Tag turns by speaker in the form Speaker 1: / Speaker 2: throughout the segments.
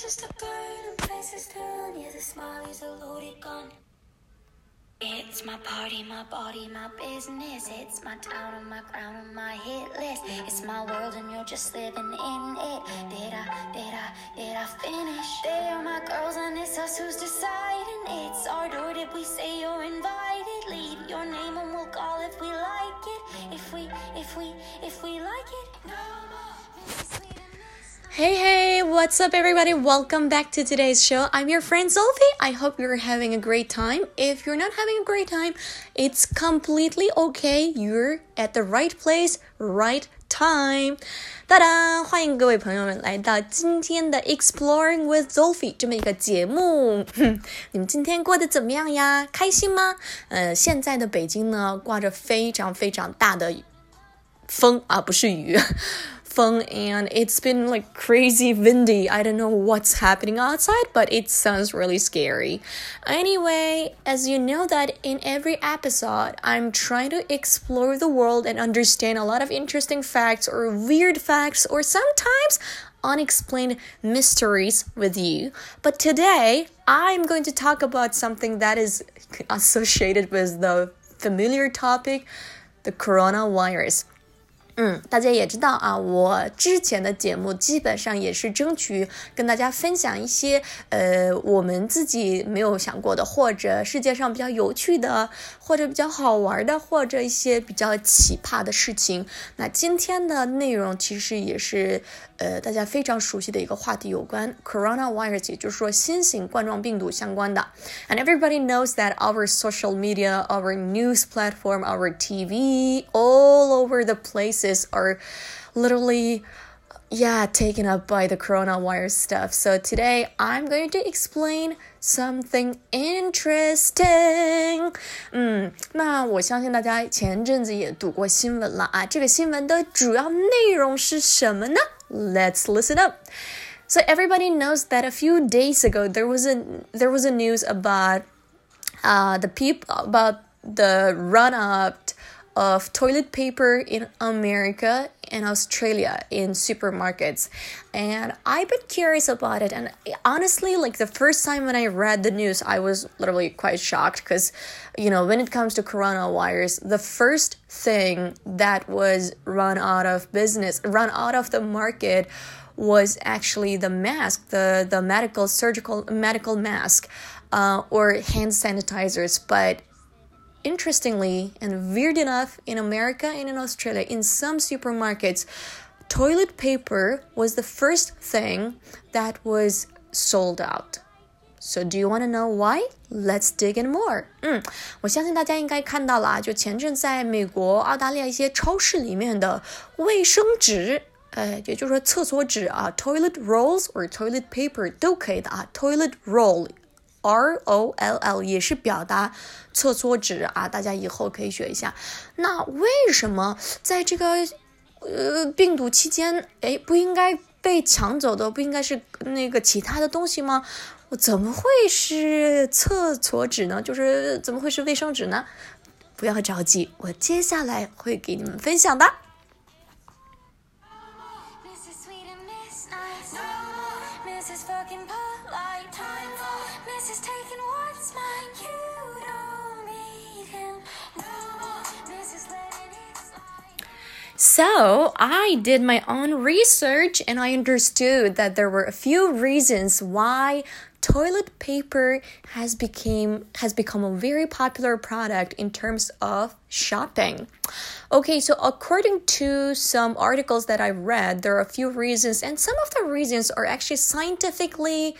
Speaker 1: Just a bird and places run. Yeah, the smile is a loaded gun. It's my party, my body, my business. It's my town and my crown and my hit list. It's my world and you're just living in it. Did I, did I, did I finish? They are my girls and it's us who's deciding. It's our door. Did we say you're invited? Leave your name and we'll call if we like it. If we, if we, if we like it.
Speaker 2: Hey, hey, what's up, everybody? Welcome back to today's show. I'm your friend Sophie. I hope you're having a great time. If you're not having a great time, it's completely okay. You're at the right place, right time. 哒哒，欢迎各位朋友们来到今天的 Exploring with Sophie 这么一个节目。哼，你们今天过得怎么样呀？开心吗？呃，现在的北京呢，刮着非常非常大的风啊，不是雨。 And it's been like crazy windy. I don't know what's happening outside, but it sounds really scary. Anyway, as you know that in every episode, I'm trying to explore the world and understand a lot of interesting facts or weird facts or sometimes unexplained mysteries with you. But today, I'm going to talk about something that is associated with the familiar topic, the coronavirus. 嗯，大家也知道啊，我之前的节目基本上也是争取跟大家分享一些呃我们自己没有想过的，或者世界上比较有趣的，或者比较好玩的，或者一些比较奇葩的事情。那今天的内容其实也是呃大家非常熟悉的一个话题，有关 coronavirus，也就是说新型冠状病毒相关的。And everybody knows that our social media, our news platform, our TV, all over the places. are literally yeah taken up by the coronavirus stuff so today i'm going to explain something interesting 嗯，那我相信大家前阵子也读过新闻了啊，这个新闻的主要内容是什么呢？Let's listen up. So everybody knows that a few days ago there was a there was a news about uh the people about the run up of toilet paper in America and Australia in supermarkets. And I've been curious about it. And honestly, like the first time when I read the news, I was literally quite shocked because, you know, when it comes to coronavirus, the first thing that was run out of business, run out of the market was actually the mask, the, the medical surgical medical mask, uh, or hand sanitizers. But Interestingly and weird enough, in America and in Australia, in some supermarkets, toilet paper was the first thing that was sold out. So do you want to know why? Let's dig in more. 嗯，我相信大家应该看到了啊，就前阵在美国、澳大利亚一些超市里面的卫生纸，呃，也就是说厕所纸啊，toilet rolls or toilet paper 都可以的啊，toilet roll R O L L 也是表达厕所纸啊，大家以后可以学一下。那为什么在这个呃病毒期间，哎，不应该被抢走的，不应该是那个其他的东西吗？我怎么会是厕所纸呢？就是怎么会是卫生纸呢？不要着急，我接下来会给你们分享的。So I did my own research and I understood that there were a few reasons why toilet paper has became has become a very popular product in terms of shopping. Okay, so according to some articles that I read, there are a few reasons and some of the reasons are actually scientifically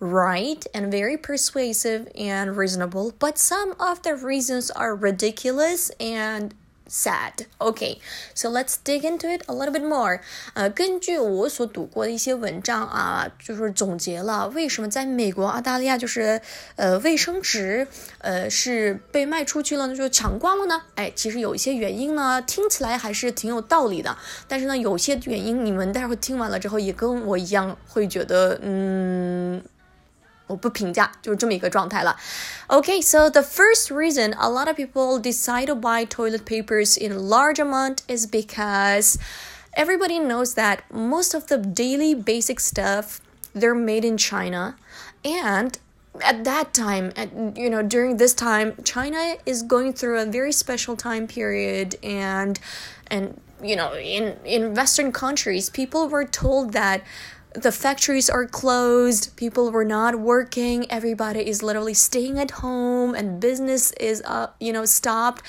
Speaker 2: right and very persuasive and reasonable, but some of the reasons are ridiculous and sad. Okay, so let's dig into it a little bit more. 呃，根据我所读过的一些文章啊，就是总结了为什么在美国、澳大利亚就是呃卫生纸呃是被卖出去了呢，就抢光了呢？哎，其实有一些原因呢，听起来还是挺有道理的。但是呢，有些原因你们待会听完了之后，也跟我一样会觉得嗯。我不评价，就是这么一个状态了。Okay, so the first reason a lot of people decide to buy toilet papers in large amount is because everybody knows that most of the daily basic stuff they're made in China, and at that time at, you know during this time china is going through a very special time period and and you know in in western countries people were told that the factories are closed people were not working everybody is literally staying at home and business is uh you know stopped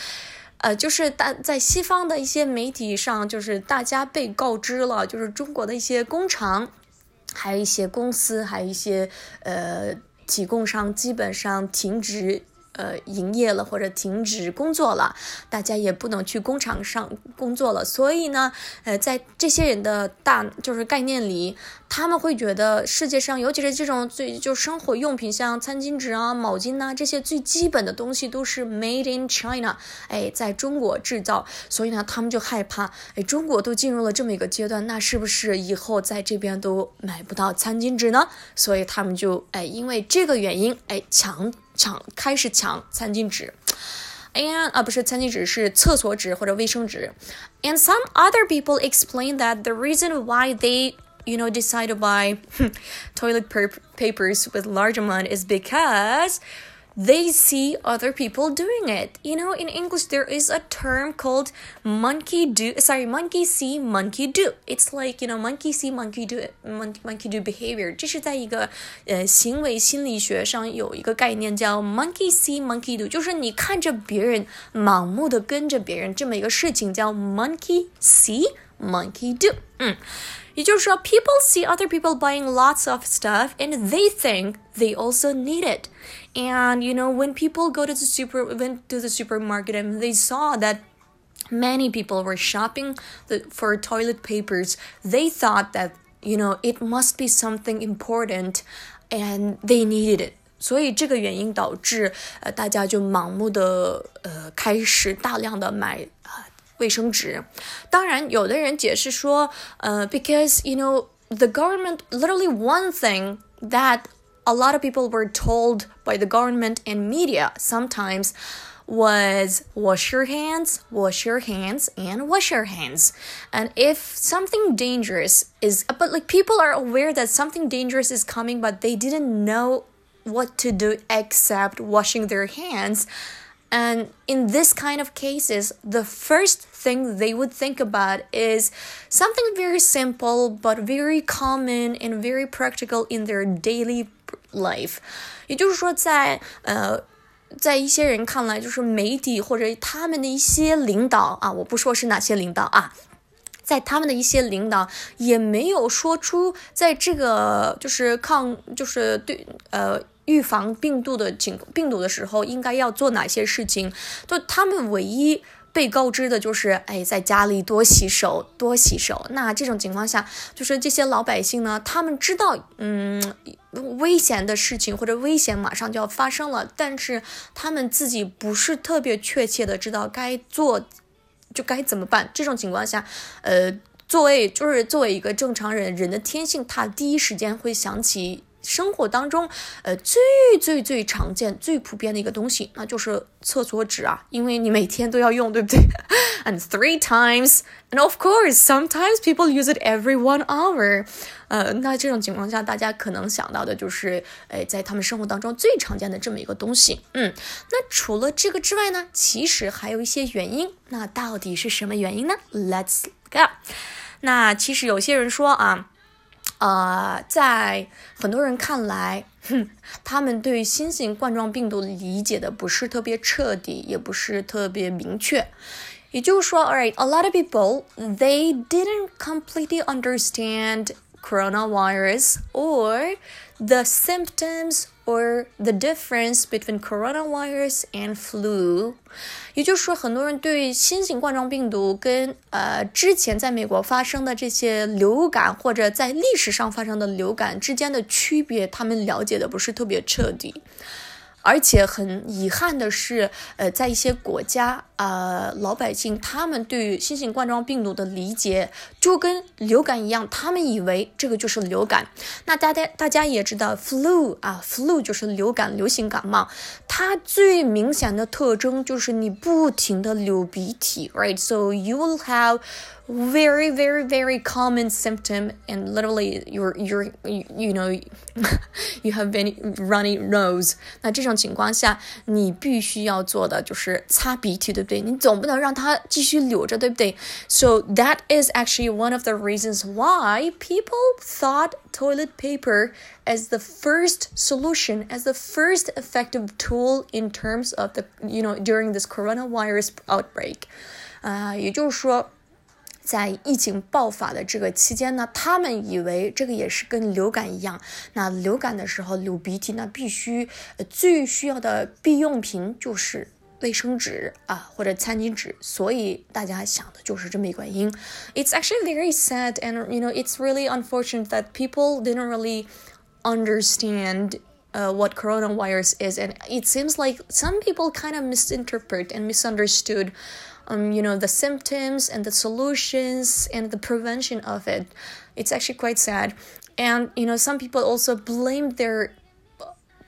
Speaker 2: 呃，就是大在西方的一些媒体上，就是大家被告知了，就是中国的一些工厂，还有一些公司，还有一些呃提供商基本上停止 呃营业了或者停止工作了，大家也不能去工厂上工作了。所以呢，呃，在这些人的大就是概念里，他们会觉得世界上，尤其是这种最就生活用品，像餐巾纸啊、毛巾呐这些最基本的东西都是 made in China，哎，在中国制造。所以呢，他们就害怕，哎，中国都进入了这么一个阶段，那是不是以后在这边都买不到餐巾纸呢？所以他们就哎，因为这个原因，哎，抢。抢开始抢餐巾纸，and 啊不是餐巾纸是厕所纸或者卫生纸，and some other people explain that the reason why they you know decide to buy toilet papers with large amount is because they see other people doing it. You know, in English, there is a term called monkey do, sorry, monkey see, monkey do. It's like, you know, monkey see, monkey do, monkey do behavior. 这是在一个呃行为心理学上有一个概念叫 monkey see, monkey do，就是你看着别人盲目的跟着别人这么一个事情叫 monkey see, monkey do。嗯。 也就是说，people see other people buying lots of stuff and they think they also need it. And you know, when people go to the super went to the supermarket and they saw that many people were shopping the, for toilet papers, they thought that you know it must be something important and they needed it. 所以这个原因导致呃大家就盲目的呃开始大量的买啊 卫生纸。当然，有的人解释说，呃，because you know the government literally one thing that a lot of people were told by the government and media sometimes was wash your hands, wash your hands, and wash your hands. And if something dangerous is, but like people are aware that something dangerous is coming, but they didn't know what to do except washing their hands and in this kind of cases, the first thing they would think about is something very simple but very common and very practical in their daily life. 也就是说在，在呃，在一些人看来，就是媒体或者他们的一些领导啊，我不说是哪些领导啊。在他们的一些领导也没有说出，在这个就是抗，就是对呃 预防病毒的情病毒的时候，应该要做哪些事情？就他们唯一被告知的就是，哎，在家里多洗手，多洗手。那这种情况下，就是这些老百姓呢，他们知道，嗯，危险的事情或者危险马上就要发生了，但是他们自己不是特别确切的知道该做，就该怎么办。这种情况下，呃，作为就是作为一个正常人，人的天性，他第一时间会想起。生活当中，呃，最最最常见、最普遍的一个东西，那就是厕所纸啊，因为你每天都要用，对不对？And three times, and of course, sometimes people use it every one hour。呃，那这种情况下，大家可能想到的就是，哎，在他们生活当中最常见的这么一个东西。嗯，那除了这个之外呢，其实还有一些原因。那到底是什么原因呢？Let's go。那其实有些人说啊。呃，在很多人看来，哼，他们对新型冠状病毒理解的不是特别彻底，也不是特别明确。也就是说，Alright, a lot of people they didn't completely understand coronavirus or the symptoms or the difference between coronavirus and flu，也就是说，很多人对新型冠状病毒跟呃之前在美国发生的这些流感或者在历史上发生的流感之间的区别，他们了解的不是特别彻底。 而且很遗憾的是，呃，在一些国家，呃老百姓他们对于新型冠状病毒的理解就跟流感一样，他们以为这个就是流感。那大家大家也知道，flu 啊，flu 就是流感、流行感冒，它最明显的特征就是你不停的流鼻涕，right？So you will have very very very common symptom and literally you're you're you, you know you have been runny nose 那这种情况下你必须要做的就是擦鼻涕对不对你总不能让它继续流着对不对 so that is actually one of the reasons why people thought toilet paper as the first solution as the first effective tool in terms of the you know during this coronavirus outbreak 啊、呃，也就是说 在疫情爆发的这个期间呢，他们以为这个也是跟流感一样。那流感的时候流鼻涕，那必须呃最需要的必用品就是卫生纸啊或者餐巾纸。所以大家想的就是这么一个原因。It's actually very sad and you know it's really unfortunate that people didn't really understand. Uh, what coronavirus is, and it seems like some people kind of misinterpret and misunderstood um, you know, the symptoms and the solutions and the prevention of it. It's actually quite sad. And, you know, some people also blame their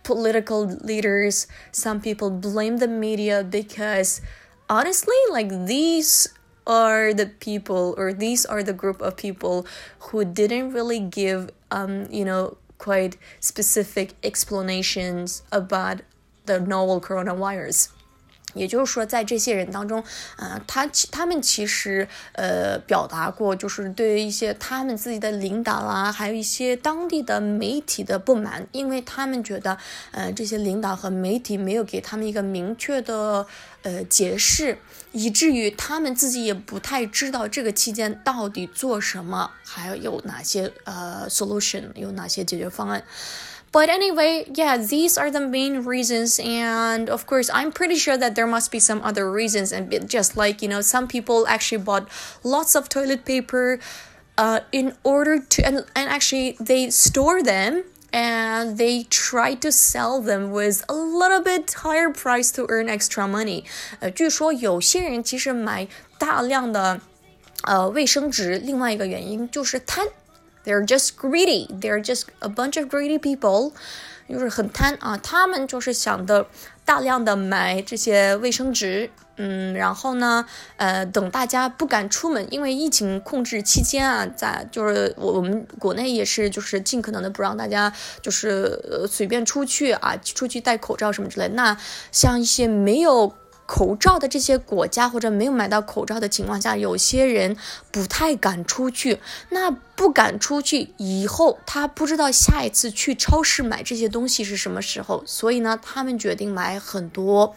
Speaker 2: political leaders, some people blame the media because honestly, like these are the people or these are the group of people who didn't really give, um, you know, quite specific explanations about the novel coronavirus. 也就是说，在这些人当中，呃，他他们其实呃表达过，就是对于一些他们自己的领导啦，还有一些当地的媒体的不满，因为他们觉得，呃，这些领导和媒体没有给他们一个明确的呃解释，以至于他们自己也不太知道这个期间到底做什么，还有哪些呃 solution，有哪些解决方案。But anyway, yeah, these are the main reasons. And of course, I'm pretty sure that there must be some other reasons. And just like, you know, some people actually bought lots of toilet paper uh, in order to, and, and actually they store them and they try to sell them with a little bit higher price to earn extra money. 呃，据说有些人其实买大量的呃卫生纸，另外一个原因就是贪。 They're just greedy. They're just a bunch of greedy people，就是很贪啊。他们就是想的大量的买这些卫生纸，嗯，然后呢，呃，等大家不敢出门，因为疫情控制期间啊，在就是我我们国内也是，就是尽可能的不让大家就是呃随便出去啊，出去戴口罩什么之类。那像一些没有。口罩的这些国家或者没有买到口罩的情况下，有些人不太敢出去。那不敢出去以后，他不知道下一次去超市买这些东西是什么时候，所以呢，他们决定买很多。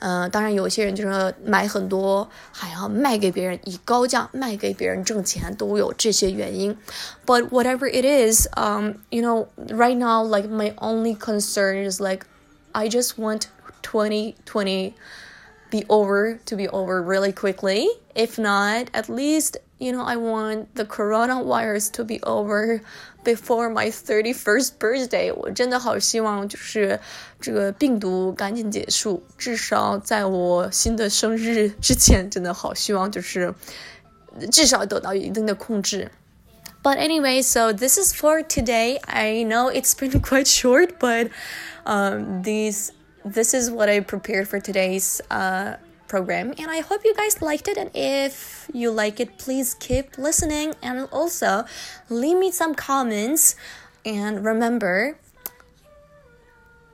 Speaker 2: 嗯，当然有些人就是买很多还要卖给别人，以高价卖给别人挣钱，都有这些原因。But whatever it is, um, you know, right now, like my only concern is like, I just want 2020. be over to be over really quickly. If not, at least, you know, I want the coronavirus to be over before my 31st birthday. 我真的好希望就是这个病毒赶紧结束，至少在我新的生日之前，真的好希望就是至少得到一定的控制。But anyway, so this is for today. I know it's been quite short, but um, these this is what I prepared for today's uh, program, and I hope you guys liked it. And if you like it, please keep listening and also leave me some comments. And remember,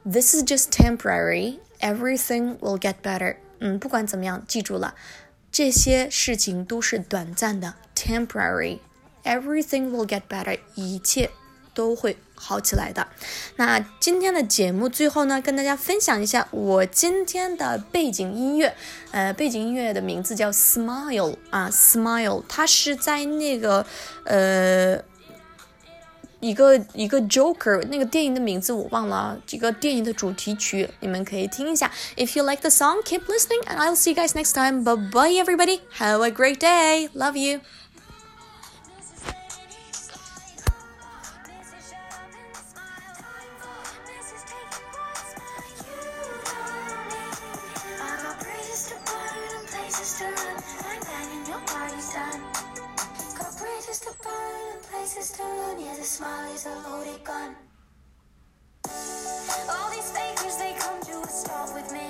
Speaker 2: this is just temporary. Everything will get better. 嗯，不管怎么样，记住了，这些事情都是短暂的，temporary. Everything will get better. 一切 都会好起来的。那今天的节目最后呢，跟大家分享一下我今天的背景音乐。呃，背景音乐的名字叫《Smile》啊，《Smile》，它是在那个呃一个一个 Joker 那个电影的名字我忘了，这个电影的主题曲，你们可以听一下。If you like the song, keep listening, and I'll see you guys next time. Bye bye, everybody. Have a great day. Love you.
Speaker 1: smile is a loaded gun. All these fakers, they come to a stop with me.